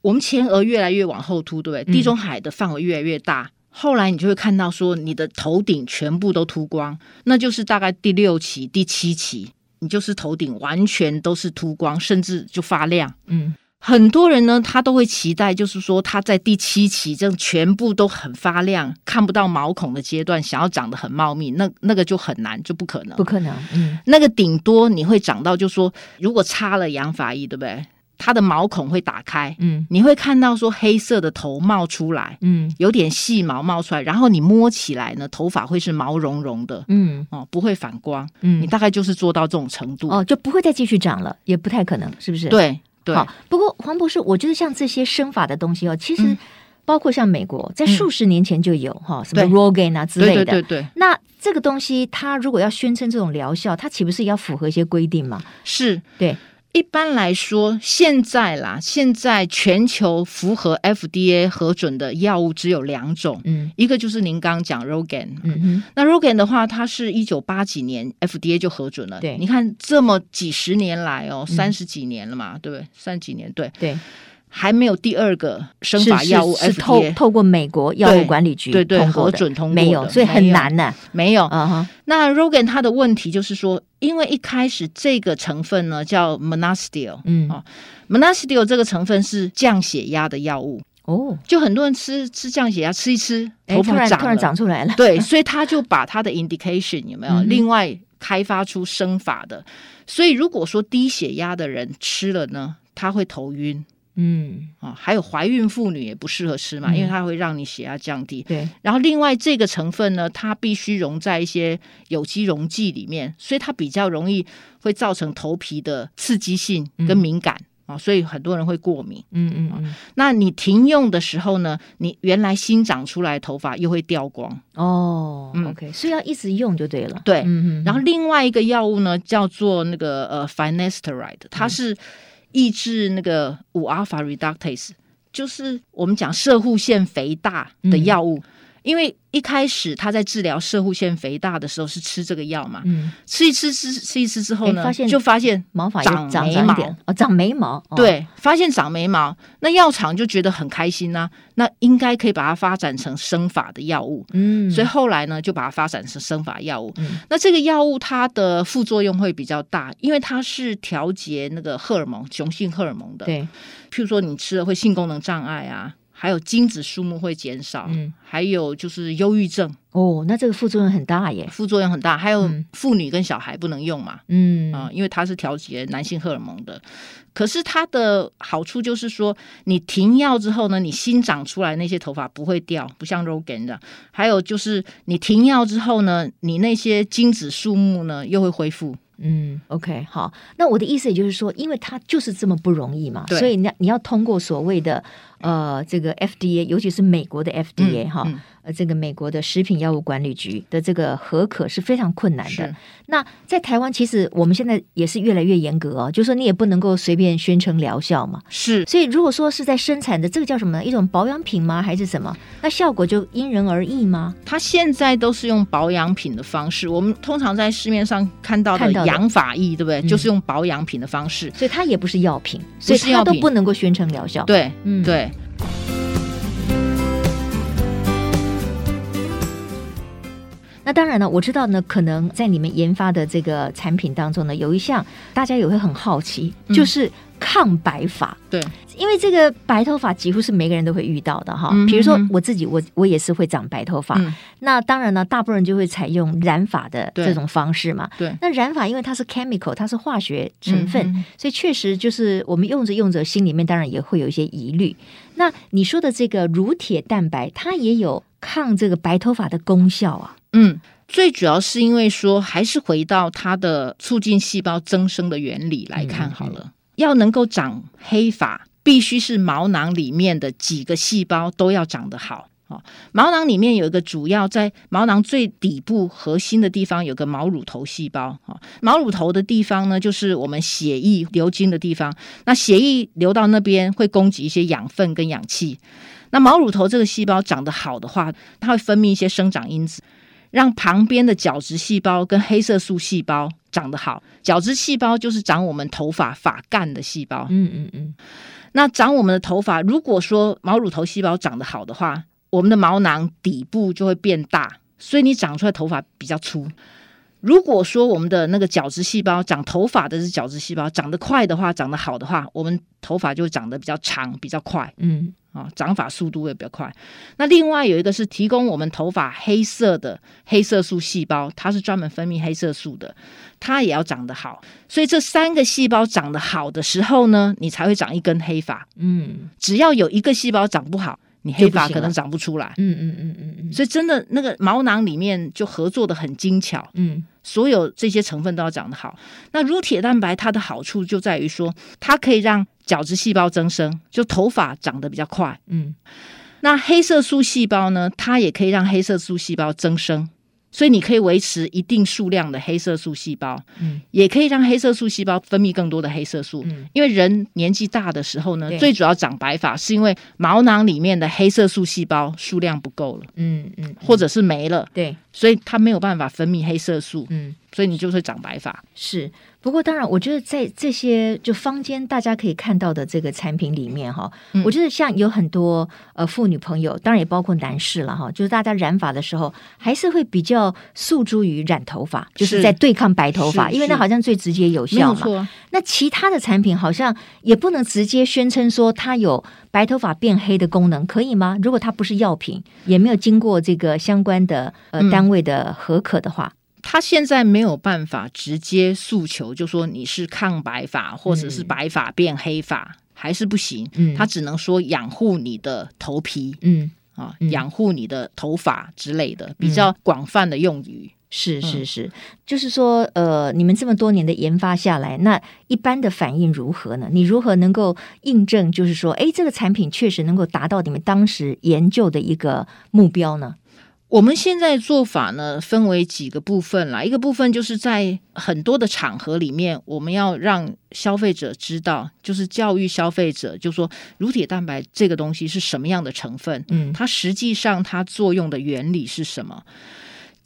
我们前额越来越往后凸，对不对？地中海的范围越来越大，嗯、后来你就会看到说你的头顶全部都秃光，那就是大概第六期、第七期。你就是头顶完全都是秃光，甚至就发亮。嗯，很多人呢，他都会期待，就是说他在第七期这样全部都很发亮，看不到毛孔的阶段，想要长得很茂密，那那个就很难，就不可能，不可能。嗯，那个顶多你会长到，就说如果擦了养发液，对不对？它的毛孔会打开，嗯，你会看到说黑色的头冒出来，嗯，有点细毛冒出来，然后你摸起来呢，头发会是毛茸茸的，嗯，哦，不会反光，嗯，你大概就是做到这种程度，哦，就不会再继续长了，也不太可能，是不是？对对。好，不过黄博士，我觉得像这些生发的东西哦，其实包括像美国在数十年前就有哈，什么 Rogaine 啊之类的，对对对。那这个东西它如果要宣称这种疗效，它岂不是要符合一些规定嘛？是，对。一般来说，现在啦，现在全球符合 FDA 核准的药物只有两种，嗯，一个就是您刚刚讲 Rogaine，嗯哼，那 Rogaine 的话，它是一九八几年 FDA 就核准了，对，你看这么几十年来哦，三十几年了嘛，嗯、对不对？三十几年，对。对。还没有第二个生法药物是，是透透过美国药物管理局对对核准通过没有，所以很难呢、啊。没有，嗯哼。那 Rogaine 它的问题就是说，因为一开始这个成分呢叫 Monasterio 嗯。哦 Monasterio 这个成分是降血压的药物。哦，就很多人吃吃降血压，吃一吃头发长突然长出来了，对，所以他就把他的 indication 有没有、嗯、另外开发出生法的，所以如果说低血压的人吃了呢，他会头晕。嗯啊，还有怀孕妇女也不适合吃嘛，嗯、因为它会让你血压降低。对，然后另外这个成分呢，它必须溶在一些有机溶剂里面，所以它比较容易会造成头皮的刺激性跟敏感。啊，所以很多人会过敏。嗯嗯嗯。那你停用的时候呢，你原来新长出来的头发又会掉光。哦、嗯、，OK，所以要一直用就对了。对，嗯嗯嗯。然后另外一个药物呢，叫做那个呃 finasteride，它是抑制那个五阿尔法 reductase，就是我们讲射护腺肥大的药物。因为一开始他在治疗射护腺肥大的时候是吃这个药嘛，嗯，吃一吃吃吃一吃之后呢，发现就发现毛发长眉毛哦，长眉毛，对，发现长眉毛，那药厂就觉得很开心呐、啊，那应该可以把它发展成生发的药物，嗯，所以后来呢就把它发展成生发药物。嗯、那这个药物它的副作用会比较大，因为它是调节那个荷尔蒙，雄性荷尔蒙的，对，譬如说你吃了会性功能障碍啊。还有精子数目会减少，嗯，还有就是忧郁症哦，那这个副作用很大耶，副作用很大。还有妇女跟小孩不能用嘛，嗯啊、呃，因为它是调节男性荷尔蒙的。可是它的好处就是说，你停药之后呢，你新长出来那些头发不会掉，不像 Rogaine 的。还有就是你停药之后呢，你那些精子数目呢又会恢复。嗯，OK，好。那我的意思也就是说，因为它就是这么不容易嘛，所以你你要通过所谓的。呃，这个 FDA，尤其是美国的 FDA 哈、嗯，这个美国的食品药物管理局的这个核可是非常困难的。那在台湾，其实我们现在也是越来越严格哦，就是说你也不能够随便宣称疗效嘛。是，所以如果说是在生产的这个叫什么呢？一种保养品吗？还是什么？那效果就因人而异吗？它现在都是用保养品的方式。我们通常在市面上看到的养法液，对不对、嗯？就是用保养品的方式，所以它也不是药品，所以它都不能够宣称疗效。对，嗯，对。那当然了，我知道呢，可能在你们研发的这个产品当中呢，有一项大家也会很好奇，就是抗白发。嗯、对，因为这个白头发几乎是每个人都会遇到的哈。比如说我自己，我我也是会长白头发。嗯、那当然呢，大部分人就会采用染发的这种方式嘛。对。那染发因为它是 chemical，它是化学成分，嗯、所以确实就是我们用着用着，心里面当然也会有一些疑虑。那你说的这个乳铁蛋白，它也有抗这个白头发的功效啊？嗯，最主要是因为说，还是回到它的促进细胞增生的原理来看好了。要能够长黑发，必须是毛囊里面的几个细胞都要长得好。哦，毛囊里面有一个主要在毛囊最底部核心的地方有个毛乳头细胞。哦，毛乳头的地方呢，就是我们血液流经的地方。那血液流到那边会供给一些养分跟氧气。那毛乳头这个细胞长得好的话，它会分泌一些生长因子。让旁边的角质细胞跟黑色素细胞长得好，角质细胞就是长我们头发发干的细胞。嗯嗯嗯。那长我们的头发，如果说毛乳头细胞长得好的话，我们的毛囊底部就会变大，所以你长出来头发比较粗。如果说我们的那个角质细胞长头发的是角质细胞长得快的话，长得好的话，我们头发就会长得比较长，比较快。嗯。啊，长发速度会比较快。那另外有一个是提供我们头发黑色的黑色素细胞，它是专门分泌黑色素的，它也要长得好。所以这三个细胞长得好的时候呢，你才会长一根黑发。嗯，只要有一个细胞长不好，你黑发可能长不出来。嗯嗯嗯嗯嗯。所以真的那个毛囊里面就合作的很精巧。嗯。所有这些成分都要长得好。那乳铁蛋白它的好处就在于说，它可以让角质细胞增生，就头发长得比较快。嗯，那黑色素细胞呢，它也可以让黑色素细胞增生。所以你可以维持一定数量的黑色素细胞，嗯，也可以让黑色素细胞分泌更多的黑色素，嗯，因为人年纪大的时候呢，最主要长白发是因为毛囊里面的黑色素细胞数量不够了，嗯嗯，或者是没了，对，所以它没有办法分泌黑色素，嗯，所以你就会长白发，是。不过，当然，我觉得在这些就坊间大家可以看到的这个产品里面，哈、嗯，我觉得像有很多呃妇女朋友，当然也包括男士了，哈，就是大家染发的时候，还是会比较诉诸于染头发，就是在对抗白头发，因为那好像最直接有效嘛。那其他的产品好像也不能直接宣称说它有白头发变黑的功能，可以吗？如果它不是药品，也没有经过这个相关的呃单位的核可的话。嗯他现在没有办法直接诉求，就说你是抗白发，或者是白发变黑发，嗯、还是不行。嗯，他只能说养护你的头皮，嗯啊，养护你的头发之类的，比较广泛的用语。是是是，嗯、就是说，呃，你们这么多年的研发下来，那一般的反应如何呢？你如何能够印证，就是说，哎，这个产品确实能够达到你们当时研究的一个目标呢？我们现在做法呢，分为几个部分啦。一个部分就是在很多的场合里面，我们要让消费者知道，就是教育消费者，就说乳铁蛋白这个东西是什么样的成分，嗯，它实际上它作用的原理是什么。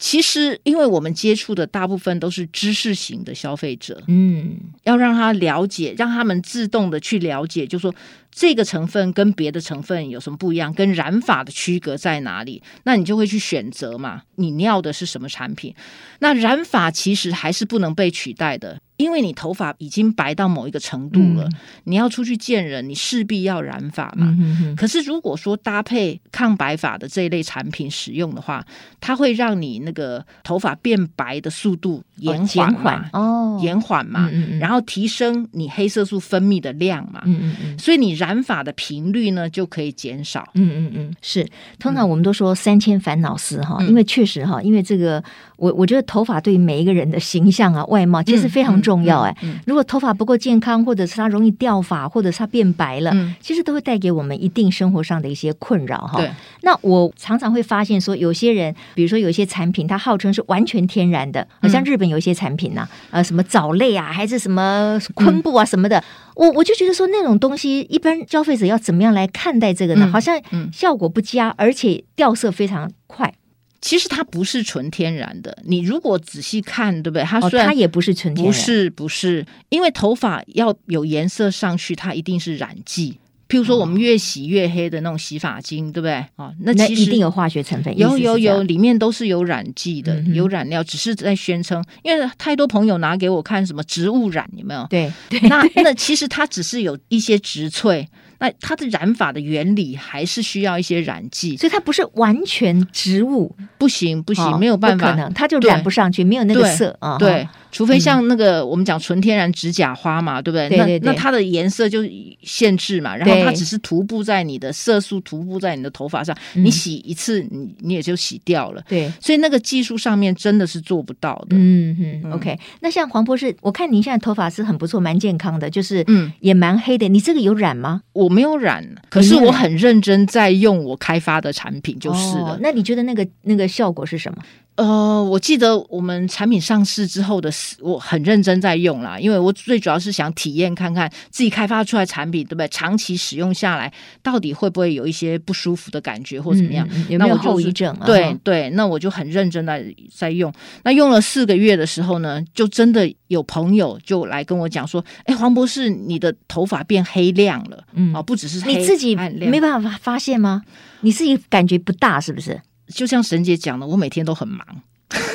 其实，因为我们接触的大部分都是知识型的消费者，嗯，要让他了解，让他们自动的去了解，就说。这个成分跟别的成分有什么不一样？跟染发的区隔在哪里？那你就会去选择嘛。你要的是什么产品？那染发其实还是不能被取代的，因为你头发已经白到某一个程度了，嗯、你要出去见人，你势必要染发嘛。嗯、哼哼可是如果说搭配抗白发的这一类产品使用的话，它会让你那个头发变白的速度延缓嘛？哦，延缓嘛。嗯嗯然后提升你黑色素分泌的量嘛。嗯嗯嗯所以你。染发的频率呢就可以减少。嗯嗯嗯，是。通常我们都说三千烦恼丝哈，嗯、因为确实哈，因为这个我我觉得头发对于每一个人的形象啊、外貌其实非常重要哎。嗯嗯嗯、如果头发不够健康，或者是它容易掉发，或者是它变白了，嗯、其实都会带给我们一定生活上的一些困扰哈。那我常常会发现说，有些人，比如说有一些产品，它号称是完全天然的，好像日本有一些产品呐、啊，呃，什么藻类啊，还是什么昆布啊什么的。嗯我我就觉得说那种东西，一般消费者要怎么样来看待这个呢？嗯、好像效果不佳，嗯、而且掉色非常快。其实它不是纯天然的，你如果仔细看，对不对？它虽然、哦、它也不是纯天然，不是不是，因为头发要有颜色上去，它一定是染剂。譬如说，我们越洗越黑的那种洗发精，哦、对不对？哦，那其实一定有化学成分，有有有，里面都是有染剂的，嗯、有染料，只是在宣称。因为太多朋友拿给我看什么植物染，有没有？对，对那那其实它只是有一些植萃。那它的染法的原理还是需要一些染剂，所以它不是完全植物，不行不行，没有办法，可能它就染不上去，没有那个色啊。对，除非像那个我们讲纯天然指甲花嘛，对不对？那那它的颜色就限制嘛，然后它只是涂布在你的色素，涂布在你的头发上，你洗一次你你也就洗掉了。对，所以那个技术上面真的是做不到的。嗯嗯，OK。那像黄博士，我看您现在头发是很不错，蛮健康的，就是嗯也蛮黑的。你这个有染吗？我。没有染，可是我很认真在用我开发的产品，就是了。哦，那你觉得那个那个效果是什么？呃，我记得我们产品上市之后的，我很认真在用啦，因为我最主要是想体验看看自己开发出来产品，对不对？长期使用下来，到底会不会有一些不舒服的感觉或怎么样？嗯、有没有后遗症？对对，那我就很认真的在用。那用了四个月的时候呢，就真的有朋友就来跟我讲说：“哎，黄博士，你的头发变黑亮了，嗯，啊，不只是黑你自己没办法发现吗？你自己感觉不大是不是？”就像沈姐讲的，我每天都很忙，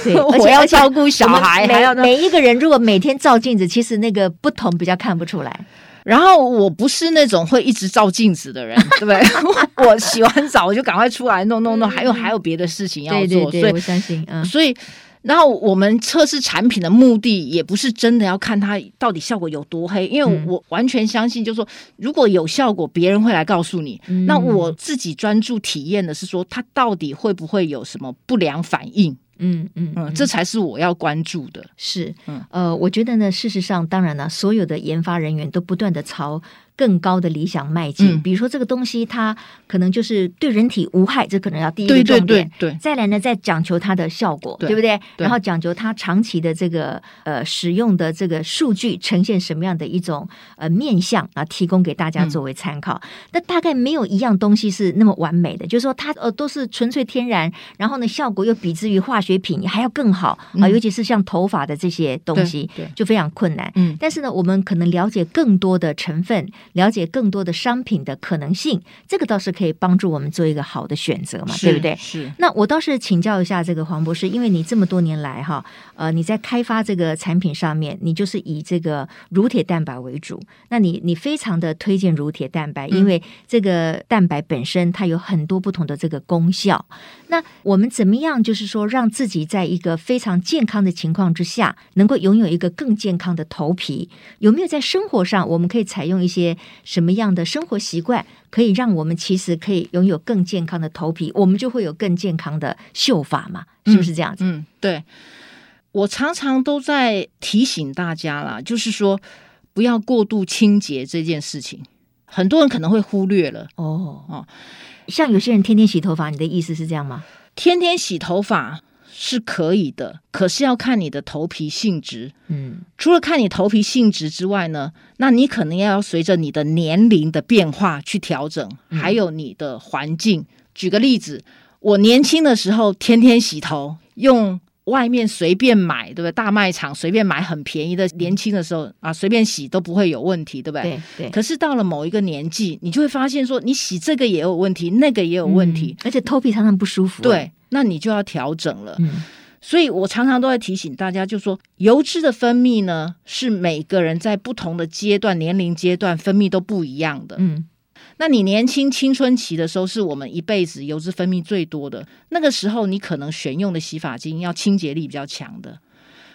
对，我要照顾小孩，还要每一个人如果每天照镜子，其实那个不同比较看不出来。然后我不是那种会一直照镜子的人，对不对？我洗完澡我就赶快出来弄弄弄，还有还有别的事情要做，对对对，我相信，嗯，所以。然后我们测试产品的目的也不是真的要看它到底效果有多黑，因为我完全相信，就是说如果有效果，别人会来告诉你。嗯、那我自己专注体验的是说，它到底会不会有什么不良反应？嗯嗯嗯，这才是我要关注的。是，嗯呃，我觉得呢，事实上，当然了，所有的研发人员都不断的朝更高的理想迈进。嗯、比如说，这个东西它可能就是对人体无害，这可能要第一个重点。对对对对。再来呢，再讲求它的效果，对，对不对？对，然后讲究它长期的这个呃使用的这个数据呈现什么样的一种呃面相啊，提供给大家作为参考。那、嗯、大概没有一样东西是那么完美的，就是说它呃都是纯粹天然，然后呢效果又比之于化学。品还要更好啊，尤其是像头发的这些东西，就非常困难。嗯，但是呢，我们可能了解更多的成分，了解更多的商品的可能性，这个倒是可以帮助我们做一个好的选择嘛，对不对？是。那我倒是请教一下这个黄博士，因为你这么多年来哈，呃，你在开发这个产品上面，你就是以这个乳铁蛋白为主。那你你非常的推荐乳铁蛋白，因为这个蛋白本身它有很多不同的这个功效。那我们怎么样，就是说让自己在一个非常健康的情况之下，能够拥有一个更健康的头皮，有没有在生活上我们可以采用一些些什么样的生活习惯，可以让我们其实可以拥有更健康的头皮，我们就会有更健康的秀发嘛？是不是这样子？嗯，嗯，对。我常常都在提醒大家啦，就是说不要过度清洁这件事情，很多人可能会忽略了。哦哦，像有些人天天洗头发，你的意思是这样吗？天天洗头发是可以的，可是要看你的头皮性质。嗯，除了看你头皮性质之外呢，那你可能要随着你的年龄的变化去调整，还有你的环境。举个例子，我年轻的时候天天洗头，用。外面随便买，对不对？大卖场随便买很便宜的，年轻的时候啊，随便洗都不会有问题，对不对？对对。可是到了某一个年纪，你就会发现说，你洗这个也有问题，那个也有问题，嗯、而且头皮常常不舒服。对，那你就要调整了。嗯。所以我常常都在提醒大家，就说油脂的分泌呢，是每个人在不同的阶段、年龄阶段分泌都不一样的。嗯。那你年轻青春期的时候，是我们一辈子油脂分泌最多的那个时候，你可能选用的洗发精要清洁力比较强的。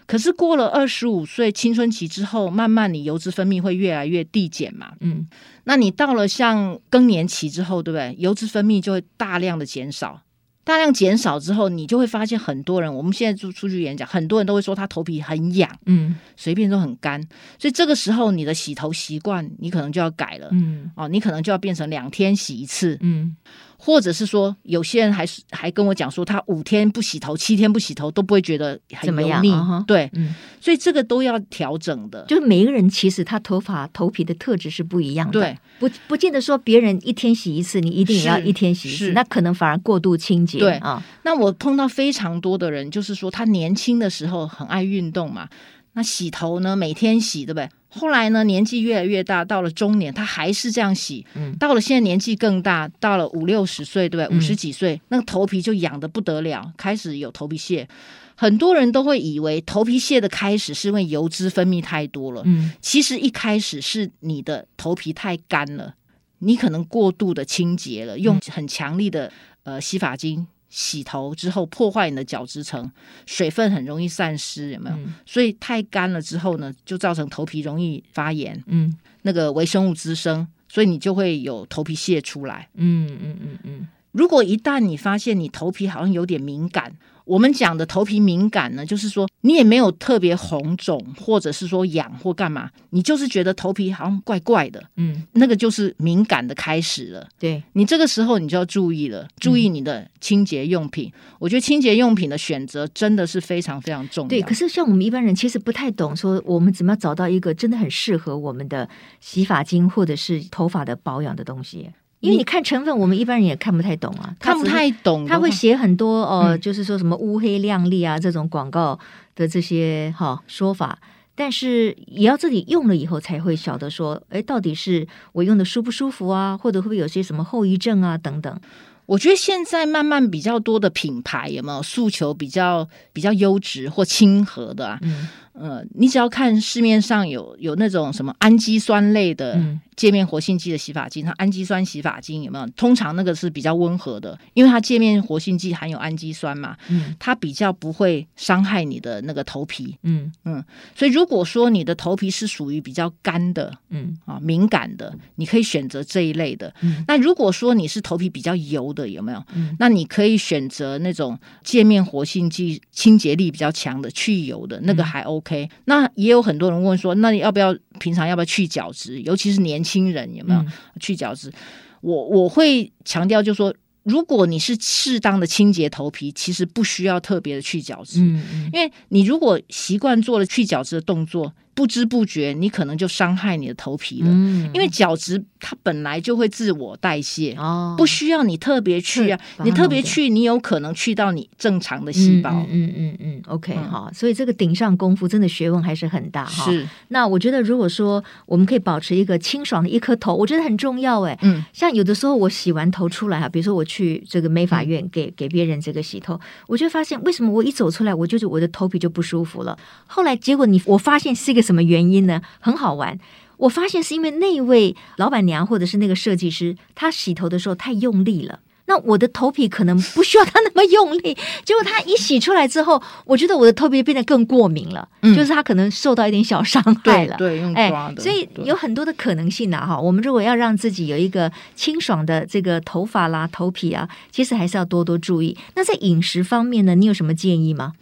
可是过了二十五岁青春期之后，慢慢你油脂分泌会越来越递减嘛。嗯，那你到了像更年期之后，对不对？油脂分泌就会大量的减少。大量减少之后，你就会发现很多人，我们现在出出去演讲，很多人都会说他头皮很痒，嗯，随便都很干，所以这个时候你的洗头习惯你可能就要改了，嗯，哦，你可能就要变成两天洗一次，嗯。或者是说，有些人还是还跟我讲说，他五天不洗头，七天不洗头都不会觉得很油腻，怎么样？Uh-huh. 对，嗯，所以这个都要调整的。就是每一个人其实他头发头皮的特质是不一样的，对，不不见得说别人一天洗一次，你一定也要一天洗一次，那可能反而过度清洁。对啊，那我碰到非常多的人，就是说他年轻的时候很爱运动嘛，那洗头呢，每天洗，对不对？后来呢，年纪越来越大，到了中年，他还是这样洗。嗯，到了现在年纪更大，到了五六十岁，对不对？五十几岁，嗯，那个头皮就痒的不得了，开始有头皮屑。很多人都会以为头皮屑的开始是因为油脂分泌太多了。嗯，其实一开始是你的头皮太干了，你可能过度的清洁了，用很强力的呃洗发精。洗头之后破坏你的角质层，水分很容易散失，有没有？嗯、所以太干了之后呢，就造成头皮容易发炎，嗯，那个微生物滋生，所以你就会有头皮屑出来，嗯嗯嗯嗯。嗯，如果一旦你发现你头皮好像有点敏感。我们讲的头皮敏感呢，就是说你也没有特别红肿，或者是说痒或干嘛，你就是觉得头皮好像怪怪的，嗯，那个就是敏感的开始了。对，你这个时候你就要注意了，注意你的清洁用品。嗯，我觉得清洁用品的选择真的是非常非常重要。对，可是像我们一般人其实不太懂，说我们怎么样找到一个真的很适合我们的洗发精或者是头发的保养的东西。因为你看成分，我们一般人也看不太懂啊，看不太懂。他会写很多呃，就是说什么乌黑亮丽啊这种广告的这些哈说法，但是也要自己用了以后才会晓得说，哎，到底是我用的舒不舒服啊，或者会不会有些什么后遗症啊等等。我觉得现在慢慢比较多的品牌有没有诉求比较比较优质或亲和的啊？嗯呃，你只要看市面上有有那种什么氨基酸类的界面活性剂的洗发精，它氨基酸洗发精有没有？通常那个是比较温和的，因为它界面活性剂含有氨基酸嘛，嗯，它比较不会伤害你的那个头皮，嗯嗯。所以如果说你的头皮是属于比较干的，嗯啊敏感的，你可以选择这一类的。嗯，那如果说你是头皮比较油的，有没有？嗯，那你可以选择那种界面活性剂清洁力比较强的去油的那个还 OK。OK，那也有很多人问说，那你要不要平常要不要去角质？尤其是年轻人有没有、嗯、去角质？我我会强调，就是说，如果你是适当的清洁头皮，其实不需要特别的去角质，嗯嗯，因为你如果习惯做了去角质的动作。不知不觉，你可能就伤害你的头皮了。嗯，因为角质它本来就会自我代谢，哦，不需要你特别去啊。你特别去，你有可能去到你正常的细胞。嗯嗯嗯嗯，OK 哈。所以这个顶上功夫真的学问还是很大哈。是。那我觉得，如果说我们可以保持一个清爽的一颗头，我觉得很重要哎。嗯。像有的时候我洗完头出来哈，比如说我去这个美发院给给别人这个洗头，我就发现为什么我一走出来，我就是我的头皮就不舒服了。后来结果你我发现是一个。什么原因呢？很好玩，我发现是因为那位老板娘或者是那个设计师，他洗头的时候太用力了，那我的头皮可能不需要它那么用力，结果它一洗出来之后，我觉得我的头皮变得更过敏了，嗯、就是它可能受到一点小伤害了。对，对用抓的。哎，所以有很多的可能性啊，哈。我们如果要让自己有一个清爽的这个头发啦、头皮啊，其实还是要多多注意。那在饮食方面呢，你有什么建议吗？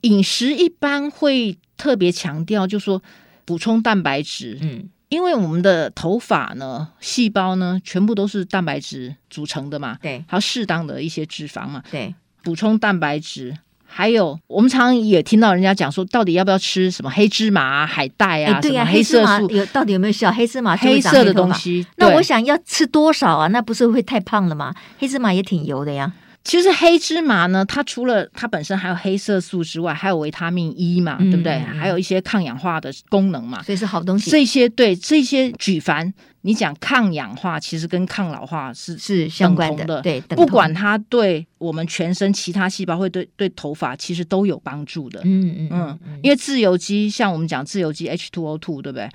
饮食一般会特别强调，就是说补充蛋白质，嗯。因为我们的头发呢，细胞呢，全部都是蛋白质组成的嘛，对，还有适当的一些脂肪嘛，对，补充蛋白质，还有我们常常也听到人家讲说，到底要不要吃什么黑芝麻啊、海带啊，对呀，黑色素有到底有没有效？黑芝麻黑色的东西，那我想要吃多少啊？那不是会太胖了吗？黑芝麻也挺油的呀。其实黑芝麻呢，它除了它本身还有黑色素之外，还有维他命 E 嘛，嗯、对不对？还有一些抗氧化的功能嘛，所以是好东西。这些对这些举凡你讲抗氧化，其实跟抗老化是是相关的。对，不管它对我们全身其他细胞，会对对头发其实都有帮助的。嗯嗯嗯，嗯，因为自由基，像我们讲自由基 H2O2，对不对？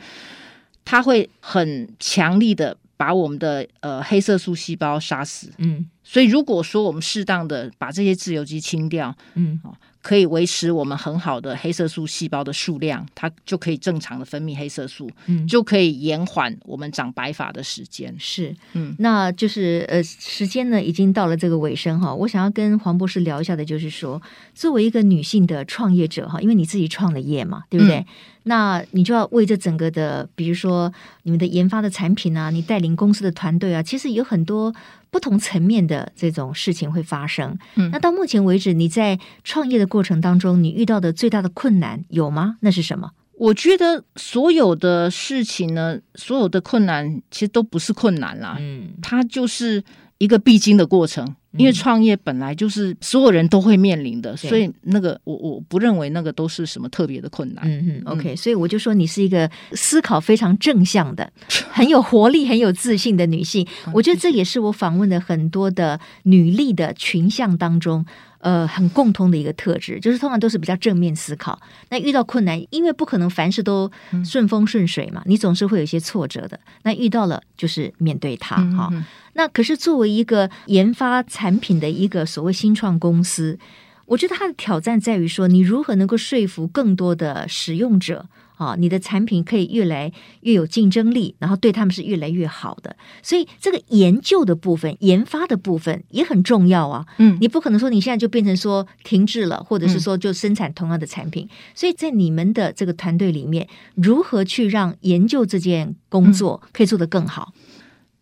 它会很强力的。把我们的呃黑色素细胞杀死，嗯，所以如果说我们适当的把这些自由基清掉，嗯，可以维持我们很好的黑色素细胞的数量，它就可以正常的分泌黑色素，嗯，就可以延缓我们长白发的时间。是，嗯，那就是呃，时间呢已经到了这个尾声哈。我想要跟黄博士聊一下的，就是说，作为一个女性的创业者哈，因为你自己创了业嘛，对不对？嗯，那你就要为这整个的，比如说你们的研发的产品啊，你带领公司的团队啊，其实有很多。不同层面的这种事情会发生。嗯，那到目前为止，你在创业的过程当中，你遇到的最大的困难有吗？那是什么？我觉得所有的事情呢，所有的困难其实都不是困难啦。嗯，它就是一个必经的过程。因为创业本来就是所有人都会面临的，所以那个我我不认为那个都是什么特别的困难。嗯嗯，OK，所以我就说你是一个思考非常正向的、很有活力、很有自信的女性。我觉得这也是我访问的很多的女力的群像当中。呃，很共通的一个特质，就是通常都是比较正面思考。那遇到困难，因为不可能凡事都顺风顺水嘛，嗯、你总是会有一些挫折的。那遇到了，就是面对它哈、嗯。那可是作为一个研发产品的一个所谓新创公司，我觉得它的挑战在于说，你如何能够说服更多的使用者。啊，你的产品可以越来越有竞争力，然后对他们是越来越好的。所以这个研究的部分、研发的部分也很重要啊。嗯，你不可能说你现在就变成说停滞了，或者是说就生产同样的产品。嗯。所以在你们的这个团队里面，如何去让研究这件工作可以做得更好？嗯。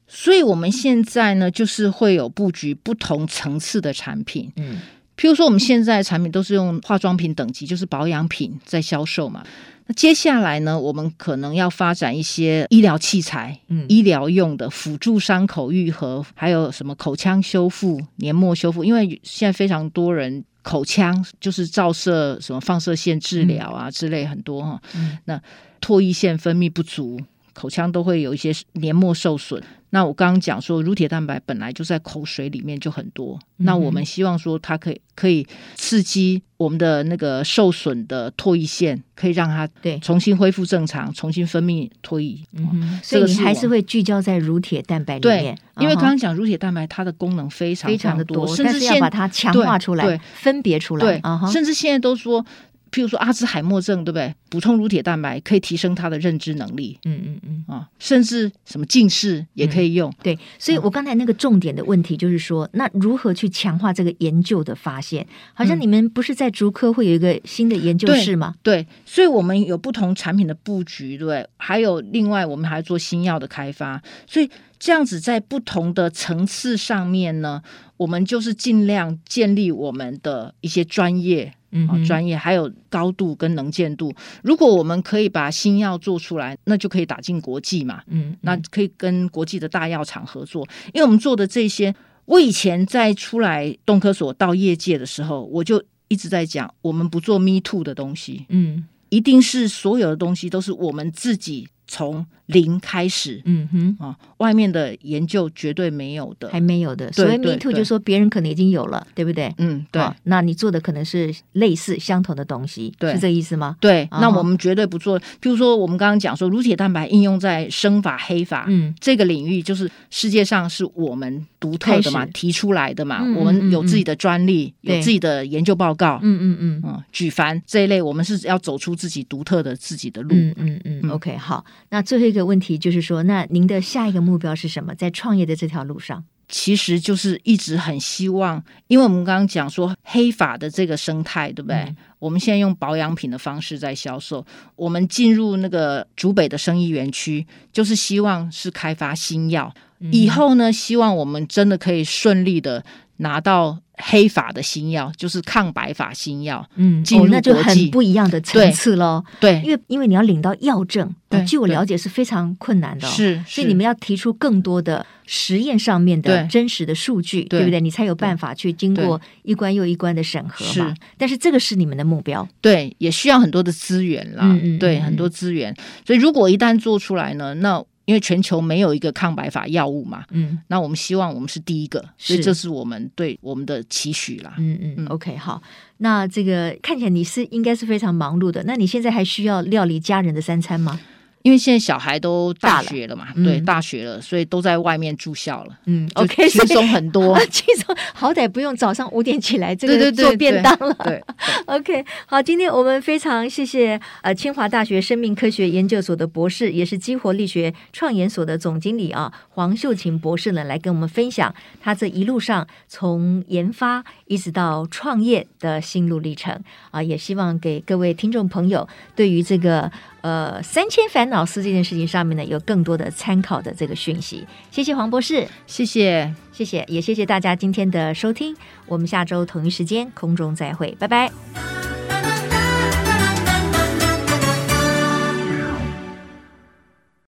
所以我们现在呢，就是会有布局不同层次的产品。嗯，譬如说我们现在的产品都是用化妆品等级，就是保养品在销售嘛。那接下来呢，我们可能要发展一些医疗器材，嗯，医疗用的辅助伤口愈合，还有什么口腔修复、黏膜修复。因为现在非常多人口腔就是照射什么放射线治疗啊之类很多哈，嗯，那唾液腺分泌不足。口腔都会有一些黏膜受损。那我刚刚讲说，乳铁蛋白本来就在口水里面就很多。嗯、那我们希望说，它可以可以刺激我们的那个受损的唾液腺，可以让它对重新恢复正常，重新分泌唾液。嗯，所以你还是会聚焦在乳铁蛋白里面。对，因为刚刚讲乳铁蛋白，它的功能非常非常的多，甚至要把它强化出来，分别出来。对，甚至现在都说。譬如说阿兹海默症，对不对？补充乳铁蛋白可以提升他的认知能力。嗯嗯嗯啊，甚至什么近视也可以用。嗯、对，所以我刚才那个重点的问题就是说，嗯、那如何去强化这个研究的发现？好像你们不是在竹科会有一个新的研究室吗？对，对，所以我们有不同产品的布局，对，还有另外我们还做新药的开发，所以这样子在不同的层次上面呢，我们就是尽量建立我们的一些专业。嗯，专业还有高度跟能见度。如果我们可以把新药做出来，那就可以打进国际嘛。嗯，嗯，那可以跟国际的大药厂合作。因为我们做的这些，我以前在出来动科所到业界的时候，我就一直在讲，我们不做 me too 的东西。嗯，一定是所有的东西都是我们自己从零开始，嗯哼啊，外面的研究绝对没有的，还没有的。所以 me too 就说别人可能已经有了，对不对？嗯，对。那你做的可能是类似相同的东西，对，是这意思吗？对。那我们绝对不做。譬如说，我们刚刚讲说，乳铁蛋白应用在生法、黑法，嗯，这个领域就是世界上是我们独特的嘛，提出来的嘛，我们有自己的专利，有自己的研究报告，嗯嗯嗯，嗯，举凡这一类，我们是要走出自己独特的自己的路，嗯嗯 OK，好，那最后一个问题就是说，那您的下一个目标是什么？在创业的这条路上，其实就是一直很希望，因为我们刚刚讲说黑法的这个生态，对不对？嗯、我们现在用保养品的方式在销售，我们进入那个竹北的生意园区，就是希望是开发新药。嗯、以后呢，希望我们真的可以顺利的拿到。黑法的新药就是抗白法新药，嗯，进入、哦、那就很不一样的层次喽。对，因为因为你要领到药证，对，据我了解是非常困难的、哦，是，所以你们要提出更多的实验上面的真实的数据，对，对不对？你才有办法去经过一关又一关的审核嘛。是，但是这个是你们的目标，对，也需要很多的资源啦，嗯嗯，对，很多资源。所以如果一旦做出来呢，那因为全球没有一个抗白法药物嘛，嗯，那我们希望我们是第一个，所以这是我们对我们的期许啦。嗯嗯，嗯，OK，好，那这个看起来你是应该是非常忙碌的，那你现在还需要料理家人的三餐吗？因为现在小孩都大学了嘛，了对，大学了，所以都在外面住校了。嗯，OK，轻松很多，轻松，好歹不用早上五点起来这个做便当了。对，对，对，对，OK，好，今天我们非常谢谢呃清华大学生命科学研究所的博士，也是激活力学创研所的总经理啊黄秀琴博士呢，来跟我们分享他这一路上从研发一直到创业的心路历程啊，也希望给各位听众朋友对于这个。呃，三千烦恼丝这件事情上面呢，有更多的参考的这个讯息。谢谢黄博士，谢谢，谢谢，也谢谢大家今天的收听。我们下周同一时间空中再会，拜拜。